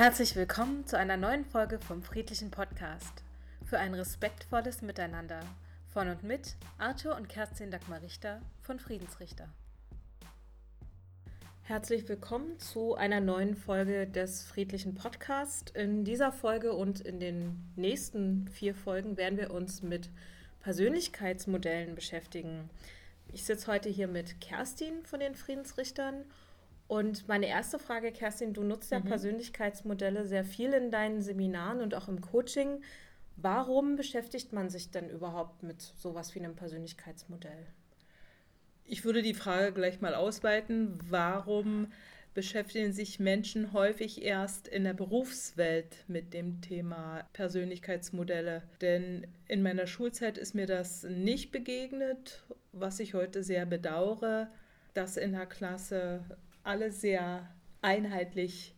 Herzlich willkommen zu einer neuen Folge vom Friedlichen Podcast. Für ein respektvolles Miteinander von und mit Arthur und Kerstin Dagmar Richter von Friedensrichter. Herzlich willkommen zu einer neuen Folge des Friedlichen Podcasts. In dieser Folge und in den nächsten vier Folgen werden wir uns mit Persönlichkeitsmodellen beschäftigen. Ich sitze heute hier mit Kerstin von den Friedensrichtern und meine erste Frage, Kerstin, du nutzt ja mhm. Persönlichkeitsmodelle sehr viel in deinen Seminaren und auch im Coaching. Warum beschäftigt man sich denn überhaupt mit sowas wie einem Persönlichkeitsmodell? Ich würde die Frage gleich mal ausweiten. Warum beschäftigen sich Menschen häufig erst in der Berufswelt mit dem Thema Persönlichkeitsmodelle? Denn in meiner Schulzeit ist mir das nicht begegnet, was ich heute sehr bedauere, dass in der Klasse alle sehr einheitlich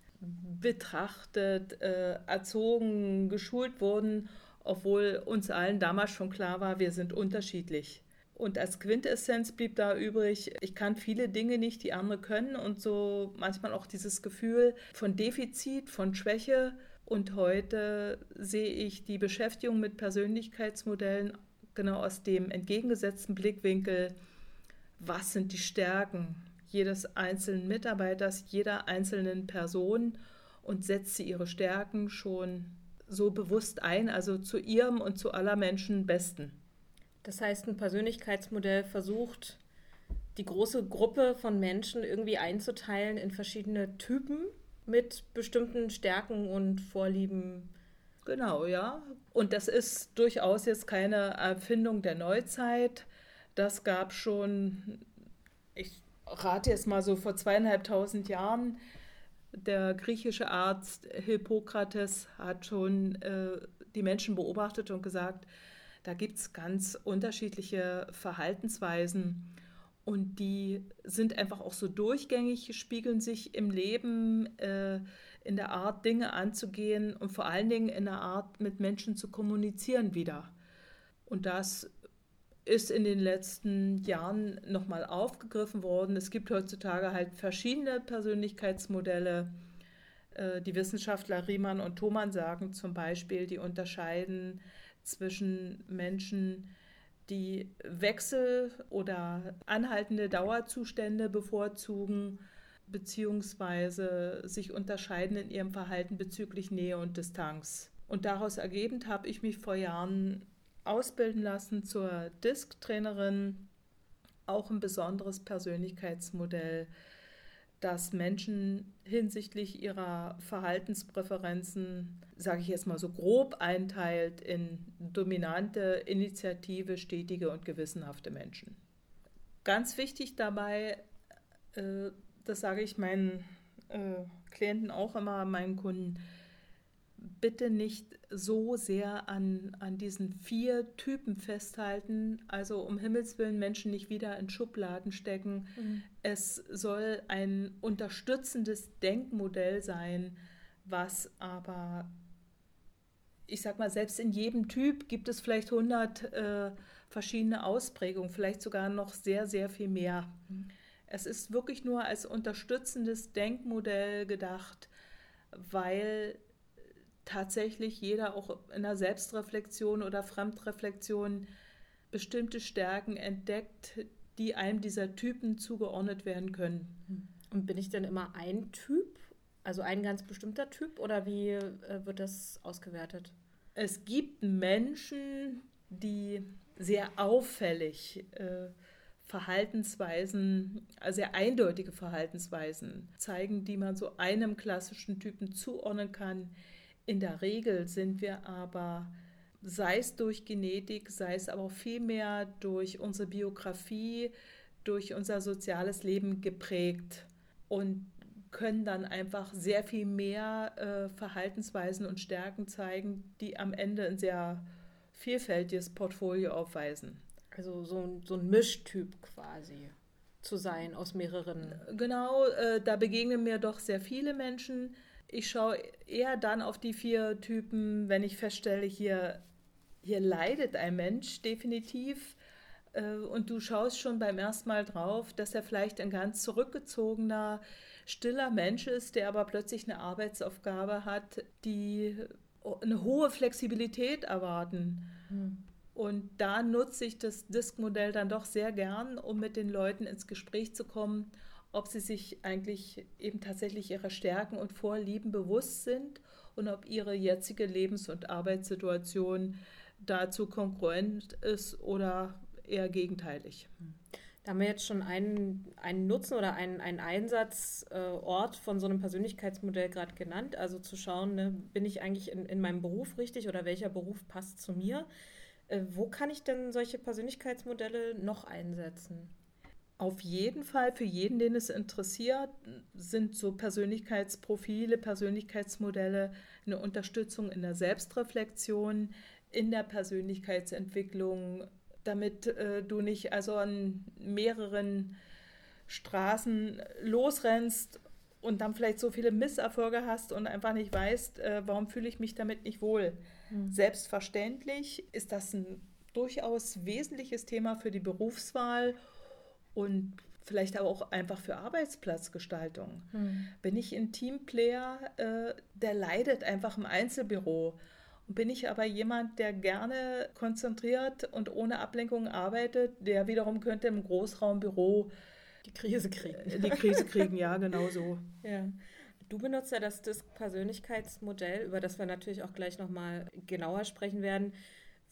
betrachtet, äh, erzogen, geschult wurden, obwohl uns allen damals schon klar war, wir sind unterschiedlich. Und als Quintessenz blieb da übrig, ich kann viele Dinge nicht, die andere können und so manchmal auch dieses Gefühl von Defizit, von Schwäche. Und heute sehe ich die Beschäftigung mit Persönlichkeitsmodellen genau aus dem entgegengesetzten Blickwinkel. Was sind die Stärken? Jedes einzelnen Mitarbeiters, jeder einzelnen Person und setzt sie ihre Stärken schon so bewusst ein, also zu ihrem und zu aller Menschen Besten. Das heißt, ein Persönlichkeitsmodell versucht, die große Gruppe von Menschen irgendwie einzuteilen in verschiedene Typen mit bestimmten Stärken und Vorlieben. Genau, ja. Und das ist durchaus jetzt keine Erfindung der Neuzeit. Das gab schon, ich rate jetzt mal so vor zweieinhalbtausend Jahren, der griechische Arzt Hippokrates hat schon äh, die Menschen beobachtet und gesagt, da gibt es ganz unterschiedliche Verhaltensweisen und die sind einfach auch so durchgängig, spiegeln sich im Leben, äh, in der Art, Dinge anzugehen und vor allen Dingen in der Art, mit Menschen zu kommunizieren wieder. Und das ist in den letzten Jahren nochmal aufgegriffen worden. Es gibt heutzutage halt verschiedene Persönlichkeitsmodelle. Äh, die Wissenschaftler Riemann und Thomann sagen zum Beispiel, die unterscheiden zwischen Menschen, die Wechsel oder anhaltende Dauerzustände bevorzugen, beziehungsweise sich unterscheiden in ihrem Verhalten bezüglich Nähe und Distanz. Und daraus ergebend habe ich mich vor Jahren ausbilden lassen zur Disk-Trainerin. Auch ein besonderes Persönlichkeitsmodell, das Menschen hinsichtlich ihrer Verhaltenspräferenzen, sage ich jetzt mal so grob, einteilt in dominante, initiative, stetige und gewissenhafte Menschen. Ganz wichtig dabei, äh, das sage ich meinen äh, Klienten auch immer, meinen Kunden, bitte nicht so sehr an, an diesen vier Typen festhalten, also um Himmels willen Menschen nicht wieder in Schubladen stecken. Mhm. Es soll ein unterstützendes Denkmodell sein, was aber, ich sag mal, selbst in jedem Typ gibt es vielleicht 100 äh, verschiedene Ausprägungen, vielleicht sogar noch sehr, sehr viel mehr. Mhm. Es ist wirklich nur als unterstützendes Denkmodell gedacht, weil tatsächlich jeder auch in der Selbstreflexion oder Fremdreflexion bestimmte Stärken entdeckt, die einem dieser Typen zugeordnet werden können. Und bin ich denn immer ein Typ, also ein ganz bestimmter Typ, oder wie äh, wird das ausgewertet? Es gibt Menschen, die sehr auffällig äh, Verhaltensweisen, also sehr eindeutige Verhaltensweisen zeigen, die man so einem klassischen Typen zuordnen kann. In der Regel sind wir aber, sei es durch Genetik, sei es aber auch vielmehr durch unsere Biografie, durch unser soziales Leben geprägt und können dann einfach sehr viel mehr äh, Verhaltensweisen und Stärken zeigen, die am Ende ein sehr vielfältiges Portfolio aufweisen. Also so ein, so ein Mischtyp quasi zu sein aus mehreren. Genau, äh, da begegnen mir doch sehr viele Menschen, ich schaue eher dann auf die vier Typen, wenn ich feststelle, hier, hier leidet ein Mensch definitiv. Äh, und du schaust schon beim ersten Mal drauf, dass er vielleicht ein ganz zurückgezogener, stiller Mensch ist, der aber plötzlich eine Arbeitsaufgabe hat, die eine hohe Flexibilität erwarten. Mhm. Und da nutze ich das Disk-Modell dann doch sehr gern, um mit den Leuten ins Gespräch zu kommen, ob sie sich eigentlich eben tatsächlich ihrer Stärken und Vorlieben bewusst sind und ob ihre jetzige Lebens- und Arbeitssituation dazu konkurrent ist oder eher gegenteilig. Da haben wir jetzt schon einen, einen Nutzen oder einen, einen Einsatzort von so einem Persönlichkeitsmodell gerade genannt. Also zu schauen, ne, bin ich eigentlich in, in meinem Beruf richtig oder welcher Beruf passt zu mir? Äh, wo kann ich denn solche Persönlichkeitsmodelle noch einsetzen? Auf jeden Fall, für jeden, den es interessiert, sind so Persönlichkeitsprofile, Persönlichkeitsmodelle eine Unterstützung in der Selbstreflexion, in der Persönlichkeitsentwicklung, damit äh, du nicht also an mehreren Straßen losrennst und dann vielleicht so viele Misserfolge hast und einfach nicht weißt, äh, warum fühle ich mich damit nicht wohl. Mhm. Selbstverständlich ist das ein durchaus wesentliches Thema für die Berufswahl und vielleicht aber auch einfach für Arbeitsplatzgestaltung. Mhm. Bin ich ein Teamplayer, äh, der leidet einfach im Einzelbüro. Und bin ich aber jemand, der gerne konzentriert und ohne Ablenkung arbeitet, der wiederum könnte im Großraumbüro die Krise kriegen. Äh, die Krise kriegen, ja, genau so. Ja. Du benutzt ja das DISC-Persönlichkeitsmodell, über das wir natürlich auch gleich nochmal genauer sprechen werden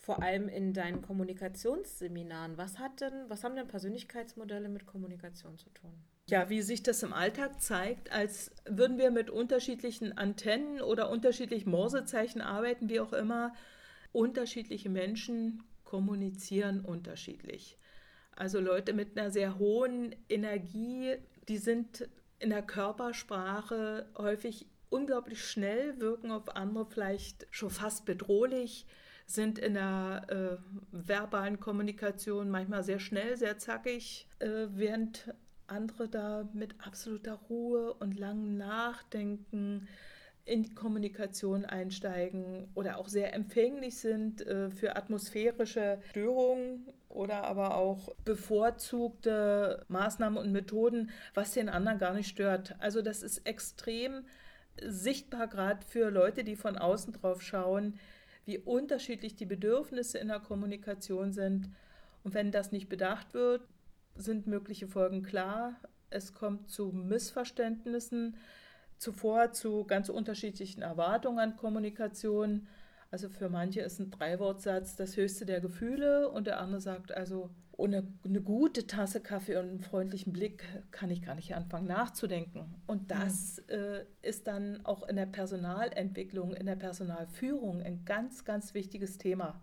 vor allem in deinen Kommunikationsseminaren. Was hat denn, was haben denn Persönlichkeitsmodelle mit Kommunikation zu tun? Ja, wie sich das im Alltag zeigt, als würden wir mit unterschiedlichen Antennen oder unterschiedlichen Morsezeichen arbeiten, wie auch immer. Unterschiedliche Menschen kommunizieren unterschiedlich. Also Leute mit einer sehr hohen Energie, die sind in der Körpersprache häufig unglaublich schnell, wirken auf andere vielleicht schon fast bedrohlich sind in der äh, verbalen Kommunikation manchmal sehr schnell, sehr zackig, äh, während andere da mit absoluter Ruhe und langem Nachdenken in die Kommunikation einsteigen oder auch sehr empfänglich sind äh, für atmosphärische Störungen oder aber auch bevorzugte Maßnahmen und Methoden, was den anderen gar nicht stört. Also das ist extrem sichtbar gerade für Leute, die von außen drauf schauen, wie unterschiedlich die Bedürfnisse in der Kommunikation sind. Und wenn das nicht bedacht wird, sind mögliche Folgen klar. Es kommt zu Missverständnissen, zuvor zu ganz unterschiedlichen Erwartungen an Kommunikation. Also für manche ist ein Dreiwortsatz das höchste der Gefühle und der andere sagt also, ohne eine gute Tasse Kaffee und einen freundlichen Blick kann ich gar nicht anfangen nachzudenken. Und das mhm. äh, ist dann auch in der Personalentwicklung, in der Personalführung ein ganz, ganz wichtiges Thema.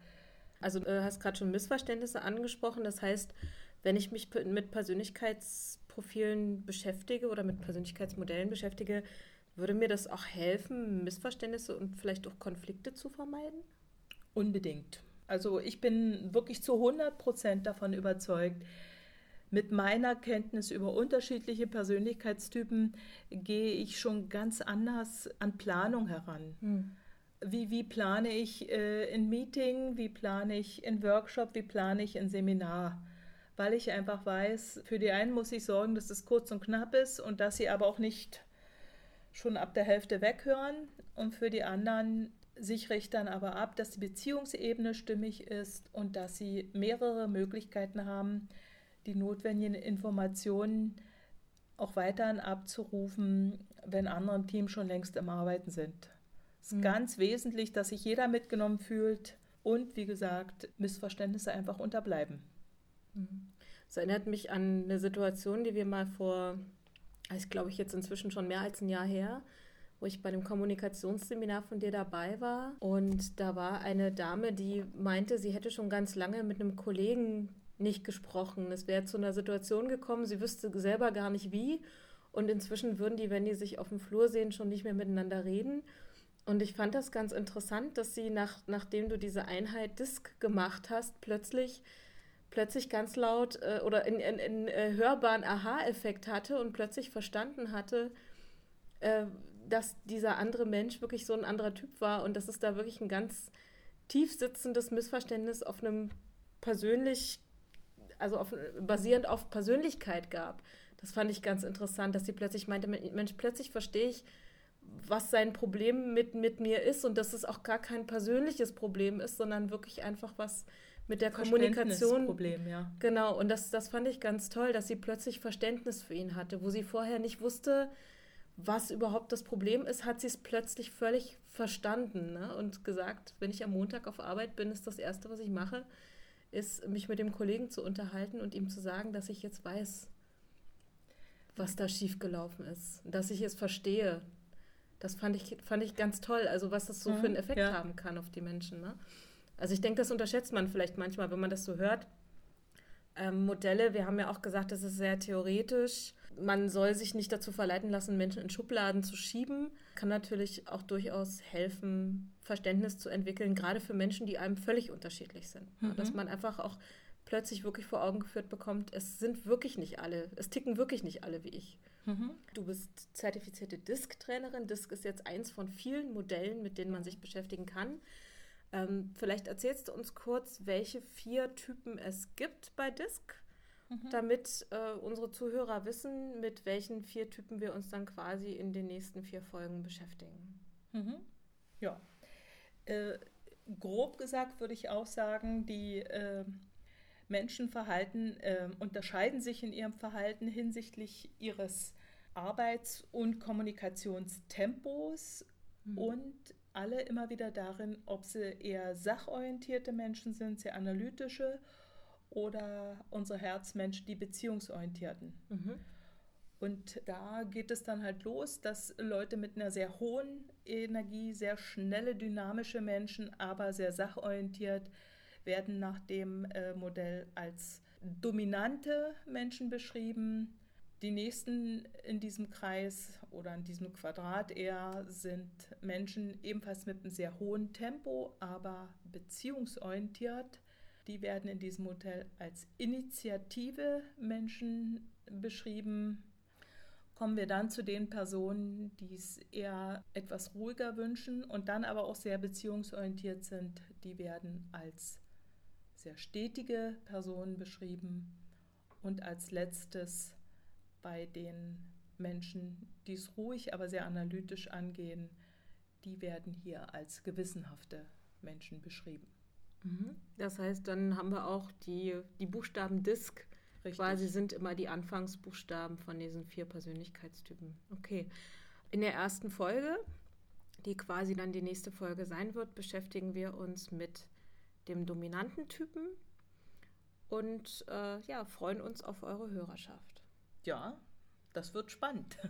Also du hast gerade schon Missverständnisse angesprochen. Das heißt, wenn ich mich mit Persönlichkeitsprofilen beschäftige oder mit Persönlichkeitsmodellen beschäftige, würde mir das auch helfen, Missverständnisse und vielleicht auch Konflikte zu vermeiden? Unbedingt. Also ich bin wirklich zu 100 Prozent davon überzeugt, mit meiner Kenntnis über unterschiedliche Persönlichkeitstypen gehe ich schon ganz anders an Planung heran. Hm. Wie, wie plane ich äh, ein Meeting, wie plane ich ein Workshop, wie plane ich ein Seminar? Weil ich einfach weiß, für die einen muss ich sorgen, dass es kurz und knapp ist und dass sie aber auch nicht schon ab der Hälfte weghören. Und für die anderen sichere ich dann aber ab, dass die Beziehungsebene stimmig ist und dass sie mehrere Möglichkeiten haben, die notwendigen Informationen auch weiterhin abzurufen, wenn andere im Team schon längst im Arbeiten sind. Es ist mhm. ganz wesentlich, dass sich jeder mitgenommen fühlt und wie gesagt, Missverständnisse einfach unterbleiben. Mhm. Das erinnert mich an eine Situation, die wir mal vor ist glaube ich jetzt inzwischen schon mehr als ein Jahr her, wo ich bei dem Kommunikationsseminar von dir dabei war. Und da war eine Dame, die meinte, sie hätte schon ganz lange mit einem Kollegen nicht gesprochen. Es wäre zu einer Situation gekommen, sie wüsste selber gar nicht wie. Und inzwischen würden die, wenn die sich auf dem Flur sehen, schon nicht mehr miteinander reden. Und ich fand das ganz interessant, dass sie, nach, nachdem du diese Einheit Disk gemacht hast, plötzlich plötzlich ganz laut äh, oder in, in, in äh, hörbaren Aha-Effekt hatte und plötzlich verstanden hatte, äh, dass dieser andere Mensch wirklich so ein anderer Typ war und dass es da wirklich ein ganz tief sitzendes Missverständnis auf einem persönlich, also auf, basierend auf Persönlichkeit gab. Das fand ich ganz interessant, dass sie plötzlich meinte, Mensch, plötzlich verstehe ich, was sein Problem mit, mit mir ist und dass es auch gar kein persönliches Problem ist, sondern wirklich einfach was mit der Kommunikation. Problem, ja. Genau, und das, das fand ich ganz toll, dass sie plötzlich Verständnis für ihn hatte, wo sie vorher nicht wusste, was überhaupt das Problem ist, hat sie es plötzlich völlig verstanden ne? und gesagt, wenn ich am Montag auf Arbeit bin, ist das Erste, was ich mache, ist, mich mit dem Kollegen zu unterhalten und ihm zu sagen, dass ich jetzt weiß, was da schiefgelaufen ist, dass ich es verstehe. Das fand ich, fand ich ganz toll, also was das so mhm, für einen Effekt ja. haben kann auf die Menschen. Ne? Also ich denke, das unterschätzt man vielleicht manchmal, wenn man das so hört. Ähm, Modelle, wir haben ja auch gesagt, das ist sehr theoretisch. Man soll sich nicht dazu verleiten lassen, Menschen in Schubladen zu schieben. Kann natürlich auch durchaus helfen, Verständnis zu entwickeln, gerade für Menschen, die einem völlig unterschiedlich sind. Mhm. Dass man einfach auch plötzlich wirklich vor Augen geführt bekommt, es sind wirklich nicht alle, es ticken wirklich nicht alle wie ich. Mhm. Du bist zertifizierte Disk-Trainerin. Disk ist jetzt eins von vielen Modellen, mit denen man sich beschäftigen kann. Ähm, vielleicht erzählst du uns kurz, welche vier Typen es gibt bei Disk, mhm. damit äh, unsere Zuhörer wissen, mit welchen vier Typen wir uns dann quasi in den nächsten vier Folgen beschäftigen. Mhm. Ja. Äh, grob gesagt würde ich auch sagen, die äh, Menschenverhalten äh, unterscheiden sich in ihrem Verhalten hinsichtlich ihres Arbeits- und Kommunikationstempos mhm. und alle immer wieder darin, ob sie eher sachorientierte Menschen sind, sehr analytische oder unsere Herzmenschen, die beziehungsorientierten. Mhm. Und da geht es dann halt los, dass Leute mit einer sehr hohen Energie, sehr schnelle, dynamische Menschen, aber sehr sachorientiert, werden nach dem äh, Modell als dominante Menschen beschrieben, die nächsten in diesem Kreis oder in diesem Quadrat eher sind Menschen ebenfalls mit einem sehr hohen Tempo, aber beziehungsorientiert. Die werden in diesem Modell als Initiative Menschen beschrieben. Kommen wir dann zu den Personen, die es eher etwas ruhiger wünschen und dann aber auch sehr beziehungsorientiert sind. Die werden als sehr stetige Personen beschrieben. Und als letztes bei den Menschen, die es ruhig, aber sehr analytisch angehen, die werden hier als gewissenhafte Menschen beschrieben. Mhm. Das heißt, dann haben wir auch die, die Buchstaben DISC. Richtig. Quasi sind immer die Anfangsbuchstaben von diesen vier Persönlichkeitstypen. Okay. In der ersten Folge, die quasi dann die nächste Folge sein wird, beschäftigen wir uns mit dem dominanten Typen und äh, ja, freuen uns auf eure Hörerschaft ja, das wird spannend.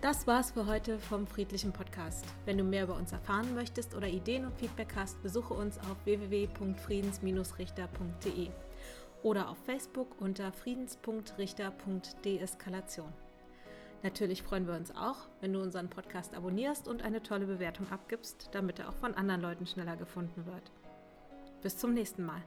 Das war's für heute vom Friedlichen Podcast. Wenn du mehr über uns erfahren möchtest oder Ideen und Feedback hast, besuche uns auf www.friedens-richter.de oder auf Facebook unter friedens.richter.deeskalation. Natürlich freuen wir uns auch, wenn du unseren Podcast abonnierst und eine tolle Bewertung abgibst, damit er auch von anderen Leuten schneller gefunden wird. Bis zum nächsten Mal.